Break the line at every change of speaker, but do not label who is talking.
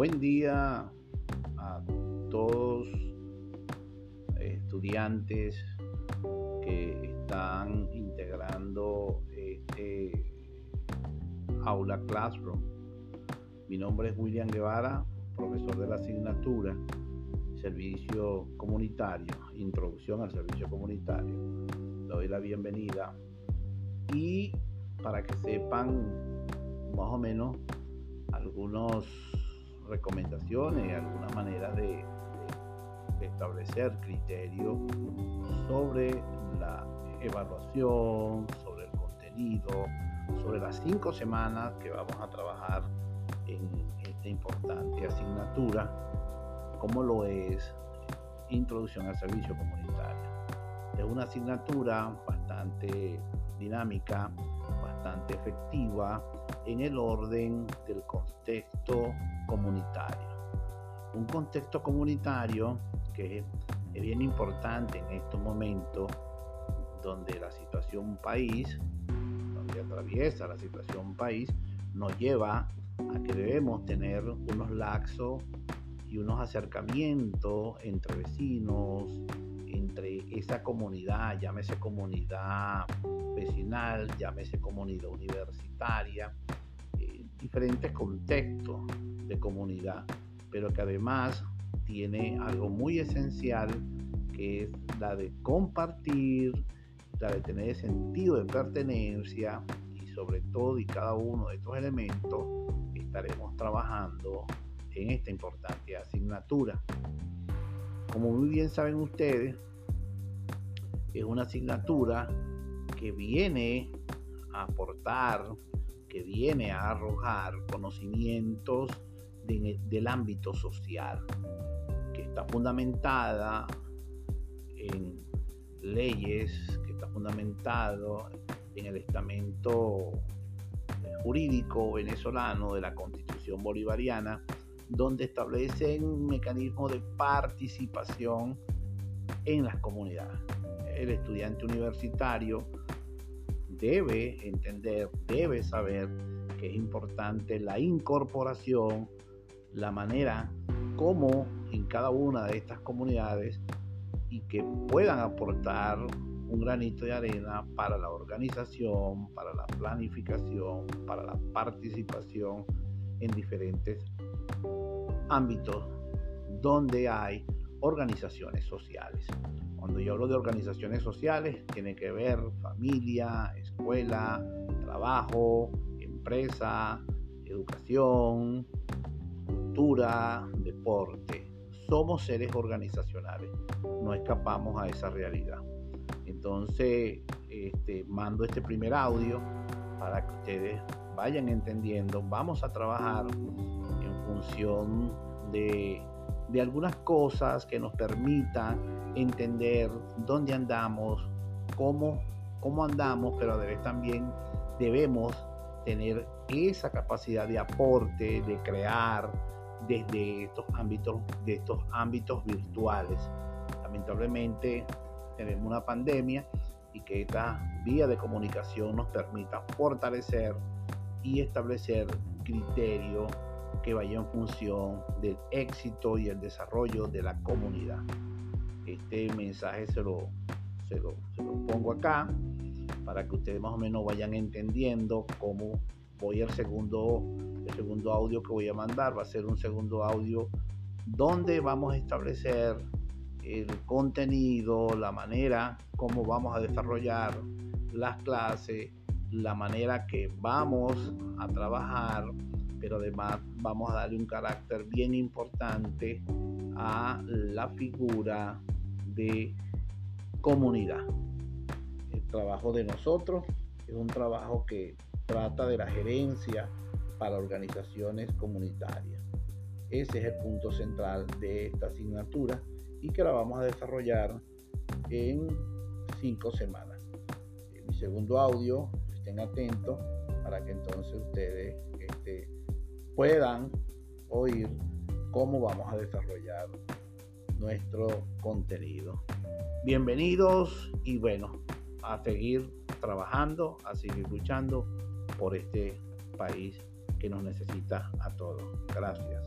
Buen día a todos estudiantes que están integrando este aula Classroom. Mi nombre es William Guevara, profesor de la asignatura Servicio Comunitario, Introducción al Servicio Comunitario. Doy la bienvenida y para que sepan más o menos algunas recomendaciones, algunas maneras de, de establecer criterios sobre la evaluación, sobre el contenido, sobre las cinco semanas que vamos a trabajar en esta importante asignatura, como lo es Introducción al Servicio Comunitario. Es una asignatura bastante dinámica, bastante efectiva en el orden del contexto comunitario. Un contexto comunitario que es bien importante en estos momentos donde la situación país, donde atraviesa la situación país, nos lleva a que debemos tener unos laxos y unos acercamientos entre vecinos, entre esa comunidad, llámese comunidad vecinal, llámese comunidad universitaria, diferentes contextos de comunidad, pero que además tiene algo muy esencial que es la de compartir, la de tener sentido de pertenencia y sobre todo y cada uno de estos elementos estaremos trabajando en esta importante asignatura. Como muy bien saben ustedes, es una asignatura que viene a aportar, que viene a arrojar conocimientos del ámbito social, que está fundamentada en leyes, que está fundamentado en el estamento jurídico venezolano de la Constitución Bolivariana, donde establecen un mecanismo de participación en las comunidades. El estudiante universitario debe entender, debe saber que es importante la incorporación, la manera como en cada una de estas comunidades y que puedan aportar un granito de arena para la organización, para la planificación, para la participación en diferentes ámbitos donde hay organizaciones sociales. Cuando yo hablo de organizaciones sociales, tiene que ver familia, escuela, trabajo, empresa, educación, cultura, deporte. Somos seres organizacionales, no escapamos a esa realidad. Entonces, este, mando este primer audio para que ustedes vayan entendiendo. Vamos a trabajar en función de, de algunas cosas que nos permitan entender dónde andamos, cómo, cómo andamos, pero a vez también debemos tener esa capacidad de aporte, de crear desde estos ámbitos, de estos ámbitos virtuales. Lamentablemente tenemos una pandemia y que esta vía de comunicación nos permita fortalecer y establecer criterios que vayan en función del éxito y el desarrollo de la comunidad. Este mensaje se lo, se lo, se lo pongo acá para que ustedes más o menos vayan entendiendo cómo voy al segundo, el segundo audio que voy a mandar. Va a ser un segundo audio donde vamos a establecer el contenido, la manera como vamos a desarrollar las clases, la manera que vamos a trabajar, pero además vamos a darle un carácter bien importante a la figura de comunidad. El trabajo de nosotros es un trabajo que trata de la gerencia para organizaciones comunitarias. Ese es el punto central de esta asignatura y que la vamos a desarrollar en cinco semanas. Mi segundo audio, estén atentos para que entonces ustedes este, puedan oír cómo vamos a desarrollar nuestro contenido. Bienvenidos y bueno, a seguir trabajando, a seguir luchando por este país que nos necesita a todos. Gracias.